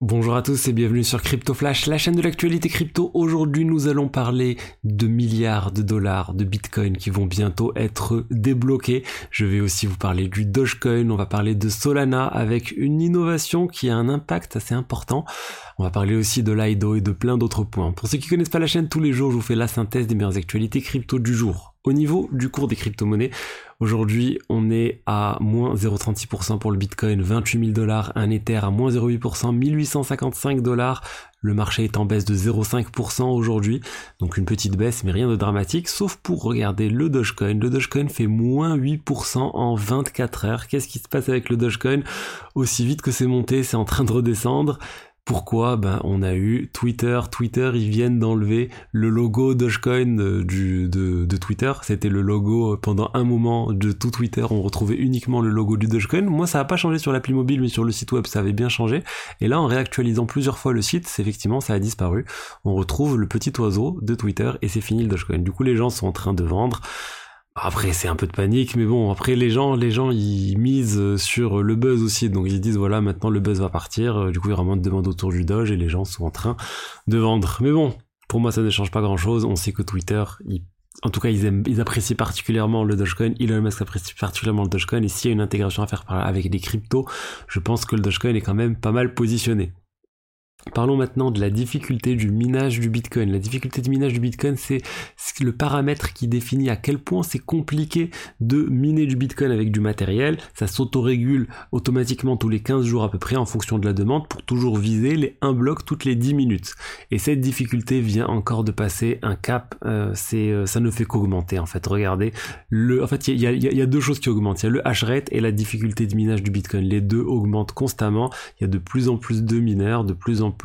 Bonjour à tous et bienvenue sur Crypto Flash, la chaîne de l'actualité crypto. Aujourd'hui, nous allons parler de milliards de dollars de Bitcoin qui vont bientôt être débloqués. Je vais aussi vous parler du Dogecoin, on va parler de Solana avec une innovation qui a un impact assez important. On va parler aussi de l'IDO et de plein d'autres points. Pour ceux qui connaissent pas la chaîne, tous les jours, je vous fais la synthèse des meilleures actualités crypto du jour. Au niveau du cours des crypto-monnaies, aujourd'hui on est à moins 0,36% pour le Bitcoin, 28 000 dollars, un Ether à moins 0,8%, 1855 dollars. Le marché est en baisse de 0,5% aujourd'hui, donc une petite baisse mais rien de dramatique, sauf pour regarder le Dogecoin. Le Dogecoin fait moins 8% en 24 heures. Qu'est-ce qui se passe avec le Dogecoin? Aussi vite que c'est monté, c'est en train de redescendre. Pourquoi Ben on a eu Twitter. Twitter, ils viennent d'enlever le logo Dogecoin de, de, Twitter. C'était le logo euh, pendant un moment de tout Twitter. On retrouvait uniquement le logo du Dogecoin. Moi, ça n'a pas changé sur l'appli mobile, mais sur le site web, ça avait bien changé. Et là, en réactualisant plusieurs fois le site, effectivement, ça a disparu. On retrouve le petit oiseau de Twitter et c'est fini le Dogecoin. Du coup, les gens sont en train de vendre. Après, c'est un peu de panique, mais bon, après, les gens, les gens, ils misent sur le buzz aussi. Donc, ils disent, voilà, maintenant, le buzz va partir. Du coup, il y aura moins de demandes autour du Doge et les gens sont en train de vendre. Mais bon, pour moi, ça ne change pas grand chose. On sait que Twitter, en tout cas, ils, aiment, ils apprécient particulièrement le Dogecoin. Elon Musk apprécie particulièrement le Dogecoin. Et s'il y a une intégration à faire avec des cryptos, je pense que le Dogecoin est quand même pas mal positionné. Parlons maintenant de la difficulté du minage du Bitcoin. La difficulté du minage du Bitcoin, c'est le paramètre qui définit à quel point c'est compliqué de miner du Bitcoin avec du matériel. Ça s'autorégule automatiquement tous les 15 jours à peu près en fonction de la demande pour toujours viser les 1 bloc toutes les 10 minutes. Et cette difficulté vient encore de passer un cap. Euh, euh, ça ne fait qu'augmenter en fait. Regardez, en fait il y a, y a, deux choses qui augmentent. Il y a le hash rate et la difficulté de minage du Bitcoin. Les deux augmentent constamment. Il y a de plus en plus de mineurs, de plus en plus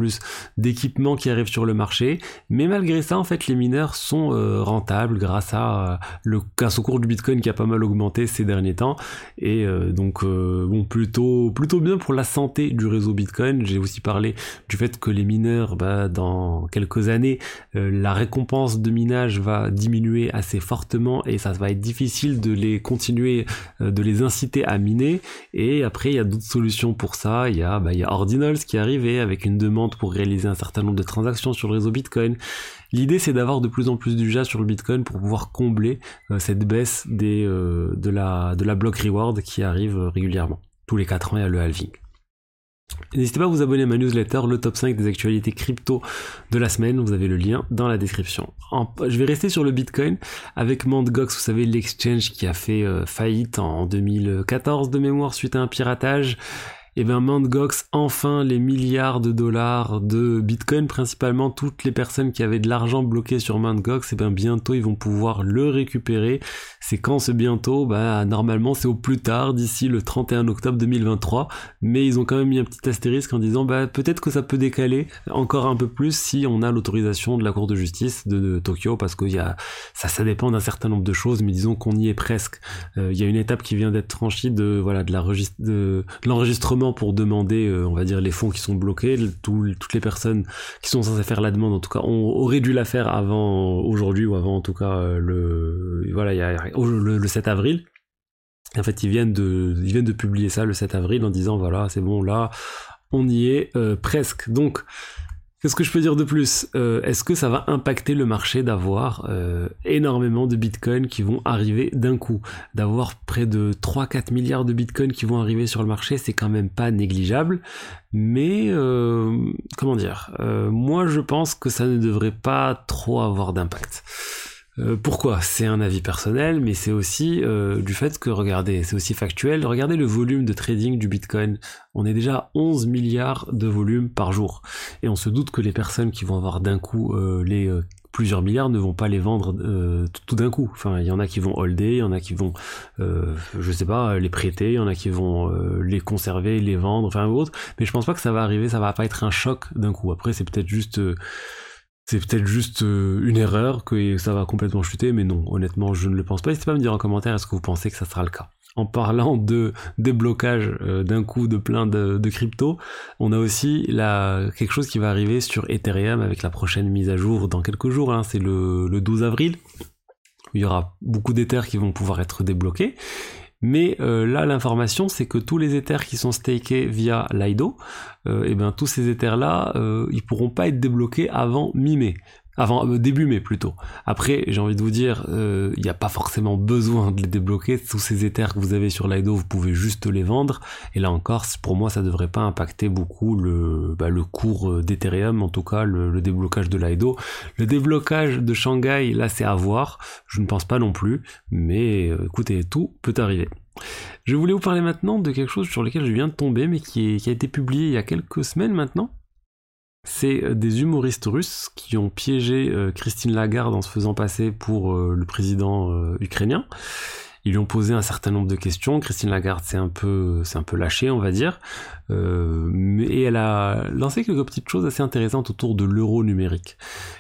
d'équipements qui arrivent sur le marché. Mais malgré ça, en fait, les mineurs sont euh, rentables grâce à euh, le casse au cours du Bitcoin qui a pas mal augmenté ces derniers temps. Et euh, donc, bon, plutôt, plutôt bien pour la santé du réseau Bitcoin. J'ai aussi parlé du fait que les mineurs, bah, dans quelques années, la récompense de minage va diminuer assez fortement et ça va être difficile de les continuer, de les inciter à miner. Et après, il y a d'autres solutions pour ça. Il y a, bah, y a Ordinals qui est arrivé avec une demande pour réaliser un certain nombre de transactions sur le réseau Bitcoin. L'idée c'est d'avoir de plus en plus d'UJA sur le Bitcoin pour pouvoir combler euh, cette baisse des, euh, de, la, de la block reward qui arrive euh, régulièrement. Tous les 4 ans il y a le halving. N'hésitez pas à vous abonner à ma newsletter, le top 5 des actualités crypto de la semaine. Vous avez le lien dans la description. je vais rester sur le Bitcoin avec Mt. Gox, vous savez, l'exchange qui a fait faillite en 2014 de mémoire suite à un piratage eh bien Mt. Enfin les milliards de dollars de Bitcoin, principalement toutes les personnes qui avaient de l'argent bloqué sur Mt. Gox, et eh bien bientôt ils vont pouvoir le récupérer. C'est quand ce bientôt? Bah normalement c'est au plus tard, d'ici le 31 octobre 2023, mais ils ont quand même mis un petit astérisque en disant bah peut-être que ça peut décaler encore un peu plus si on a l'autorisation de la Cour de justice de, Tokyo, parce que y a, ça, ça dépend d'un certain nombre de choses, mais disons qu'on y est presque. Euh, il y a une étape qui vient d'être franchie de voilà de l'enregistrement pour demander, euh, on va dire, les fonds qui sont bloqués. toutes les personnes qui sont censées faire la demande, en tout cas, on aurait dû la faire avant aujourd'hui ou avant, en tout cas, euh, le voilà, le, 7 avril. En fait, ils viennent de, ils viennent de publier ça le 7 avril en disant voilà, c'est bon, là, on y est euh, presque. Donc, Qu'est-ce que je peux dire de plus euh, Est-ce que ça va impacter le marché d'avoir euh, énormément de bitcoins qui vont arriver d'un coup? D'avoir près de 3-4 milliards de bitcoins qui vont arriver sur le marché, c'est quand même pas négligeable. Mais euh, comment dire? Moi je pense que ça ne devrait pas trop avoir d'impact. Euh, pourquoi? C'est un avis personnel, mais c'est aussi euh, du fait que, regardez, c'est aussi factuel, regardez le volume de trading du Bitcoin. On est déjà 11 milliards de volume par jour. Et on se doute que les personnes qui vont avoir d'un coup euh, les plusieurs milliards ne vont pas les vendre tout d'un coup. Enfin, il y en a qui vont holder, il y en a qui vont, je sais pas, les prêter, il y en a qui vont les conserver, les vendre, enfin autre. Mais je pense pas que ça va arriver, ça va pas être un choc d'un coup. Après, c'est peut-être juste c'est peut-être juste euh, une erreur, que ça va complètement chuter, mais non, honnêtement, je ne le pense pas. N'hésitez pas à me dire en commentaire est-ce que vous pensez que ça sera le cas? En parlant de déblocage euh, d'un coup de plein de, crypto, on a aussi quelque chose qui va arriver sur Ethereum avec la prochaine mise à jour dans quelques jours, hein, c'est le, le 12 avril. Il y aura beaucoup d'Ethers qui vont pouvoir être débloqués. Mais euh, là, l'information, c'est que tous les Ethers qui sont stakés via Lido, et euh, eh ben tous ces Ethers là, euh, ils pourront pas être débloqués avant mi-mai avant euh, début mai plutôt. Après, j'ai envie de vous dire, il n'y a pas forcément besoin de les débloquer. Tous ces Ethers que vous avez sur Lido, vous pouvez juste les vendre. Et là encore, pour moi, ça devrait pas impacter beaucoup le, bah, le cours d'Ethereum, en tout cas le, le, déblocage de Lido. Le déblocage de Shanghai, là, c'est à voir. Je ne pense pas non plus, mais écoutez, tout peut arriver. Je voulais vous parler maintenant de quelque chose sur lequel je viens de tomber, mais qui, a été publié il y a quelques semaines maintenant. C'est euh, des humoristes russes qui ont piégé euh, Christine Lagarde en se faisant passer pour euh, le président ukrainien. Ils lui ont posé un certain nombre de questions. Christine Lagarde s'est un peu, c'est un peu lâchée, on va dire. Euh, et elle a lancé quelques petites choses assez intéressantes autour de l'euro numérique.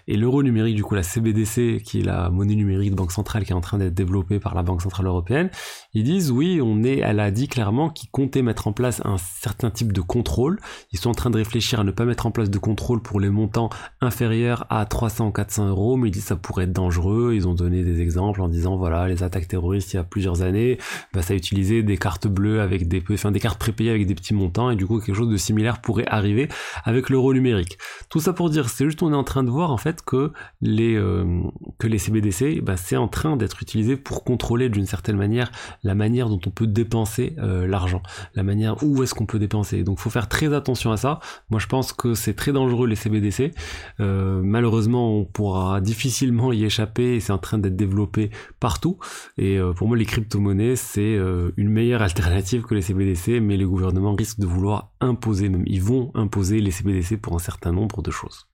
Et l'euro numérique, du coup, la CBDC, qui est la monnaie numérique de banque centrale qui est en train d'être développée par la Banque centrale européenne, ils disent oui, on est, elle a dit clairement qu'ils comptaient mettre en place un certain type de contrôle. Ils sont en train de réfléchir à ne pas mettre en place de contrôle pour les montants inférieurs à 300 400 euros, mais ils disent ça pourrait être dangereux. Ils ont donné des exemples en disant voilà, les attaques terroristes il y a plusieurs années, bah, ça a utilisé des cartes bleues avec des, enfin, des cartes prépayées avec des petits montants et du coup quelque chose de similaire pourrait arriver avec l'euro numérique. Tout ça pour dire, c'est juste on est en train de voir en fait que les euh, que les CBDC, bah, c'est en train d'être utilisé pour contrôler d'une certaine manière la manière dont on peut dépenser euh, l'argent, la manière où est-ce qu'on peut dépenser. Donc faut faire très attention à ça. Moi je pense que c'est très dangereux les CBDC. Euh, malheureusement on pourra difficilement y échapper et c'est en train d'être développé partout. Et pour moi les crypto-monnaie, c'est euh, une meilleure alternative que les CBDC, mais les gouvernements risquent de vouloir imposer, même ils vont imposer les CBDC pour un certain nombre de choses.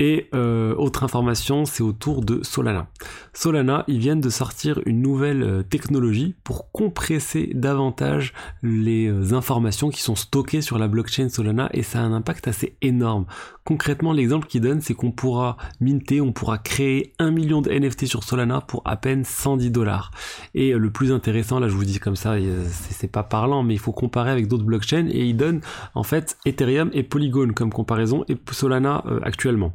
Et euh, autre information, c'est autour de Solana. Solana, ils viennent de sortir une nouvelle euh, technologie pour compresser davantage les euh, informations qui sont stockées sur la blockchain Solana et ça a un impact assez énorme. Concrètement, l'exemple qu'ils donnent, c'est qu'on pourra minter, on pourra créer un million de NFT sur Solana pour à peine 110 dollars. Et le plus intéressant, là je vous dis comme ça, c'est pas parlant, mais il faut comparer avec d'autres blockchains et ils donnent en fait Ethereum et Polygon comme comparaison et Solana actuellement.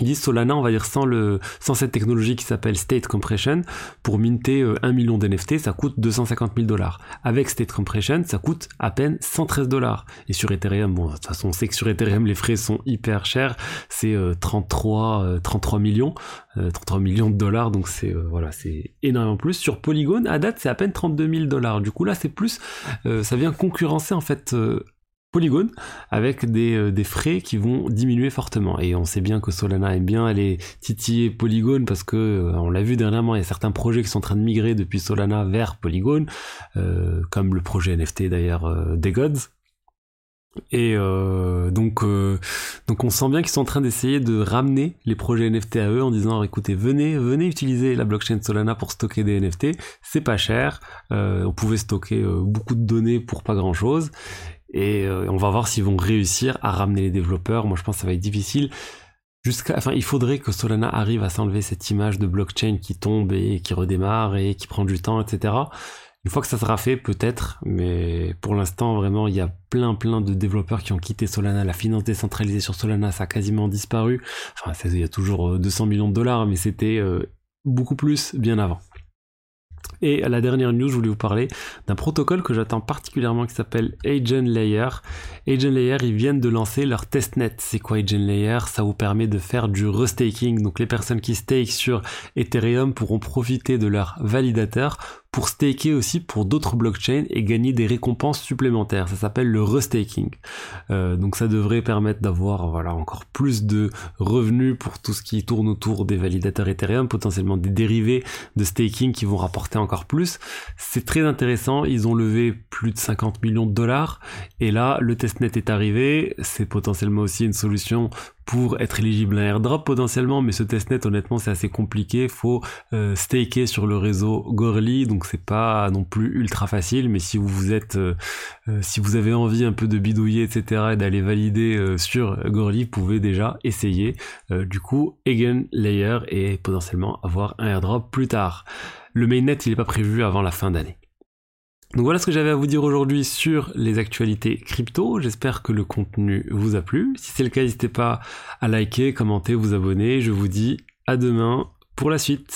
Ils disent Solana, on va dire sans, le, sans cette technologie qui s'appelle State Compression, pour minter 1 euh, million d'NFT, ça coûte 250 000 dollars. Avec State Compression, ça coûte à peine 113 dollars. Et sur Ethereum, bon, de toute façon, on sait que sur Ethereum, les frais sont hyper chers. C'est 33, 33 euh, millions, 33 euh, millions de dollars. Donc c'est, voilà, c'est énormément plus. Sur Polygon, à date, c'est à peine 32 000 dollars. Du coup, là, c'est plus, ça vient concurrencer, en fait, Polygon avec euh, des, frais qui vont diminuer fortement. Et on sait bien que Solana aime bien aller titiller Polygon parce que euh, on l'a vu dernièrement, il y a certains projets qui sont en train de migrer depuis Solana vers Polygon, euh, comme le projet NFT d'ailleurs des Gods. Et donc, donc on sent bien qu'ils sont en train d'essayer de ramener les projets NFT à eux en disant écoutez venez venez utiliser la blockchain Solana pour stocker des NFT, c'est pas cher, on pouvait stocker beaucoup de données pour pas grand chose et euh, on va voir s'ils vont réussir à ramener les développeurs. Moi, je pense que ça va être difficile. Jusqu'à, enfin, il faudrait que Solana arrive à s'enlever cette image de blockchain qui tombe et qui redémarre et qui prend du temps, etc. Une fois que ça sera fait, peut-être, mais pour l'instant, vraiment, il y a plein, plein de développeurs qui ont quitté Solana. La finance décentralisée sur Solana, ça a quasiment disparu. Enfin, il y a toujours 200 euh, millions de dollars, mais c'était euh, beaucoup plus bien avant. Et à la dernière news, je voulais vous parler d'un protocole que j'attends particulièrement qui s'appelle Agent Layer. Agent Layer, ils viennent de lancer leur testnet. C'est quoi Agent Layer? Ça vous permet de faire du restaking. Donc les personnes qui stake sur Ethereum pourront profiter de leur validateur pour staker aussi pour d'autres blockchains et gagner des récompenses supplémentaires. Ça s'appelle le restaking. Euh, donc ça devrait permettre d'avoir voilà encore plus de revenus pour tout ce qui tourne autour des validateurs Ethereum, potentiellement des dérivés de staking qui vont rapporter encore plus. C'est très intéressant. Ils ont levé plus de 50 millions de dollars et là le testnet est arrivé. C'est potentiellement aussi une solution pour être éligible à un airdrop potentiellement, mais ce testnet honnêtement c'est assez compliqué, faut euh, staker sur le réseau Gorly, donc c'est pas non plus ultra facile, mais si vous êtes, euh, euh, si vous avez envie un peu de bidouiller etc et d'aller valider sur Gorly, vous pouvez déjà essayer du coup Again Layer et potentiellement avoir un airdrop plus tard. Le mainnet il n'est pas prévu avant la fin d'année. Donc voilà ce que j'avais à vous dire aujourd'hui sur les actualités crypto. J'espère que le contenu vous a plu. Si c'est le cas, n'hésitez pas à liker, commenter, vous abonner. Je vous dis à demain pour la suite.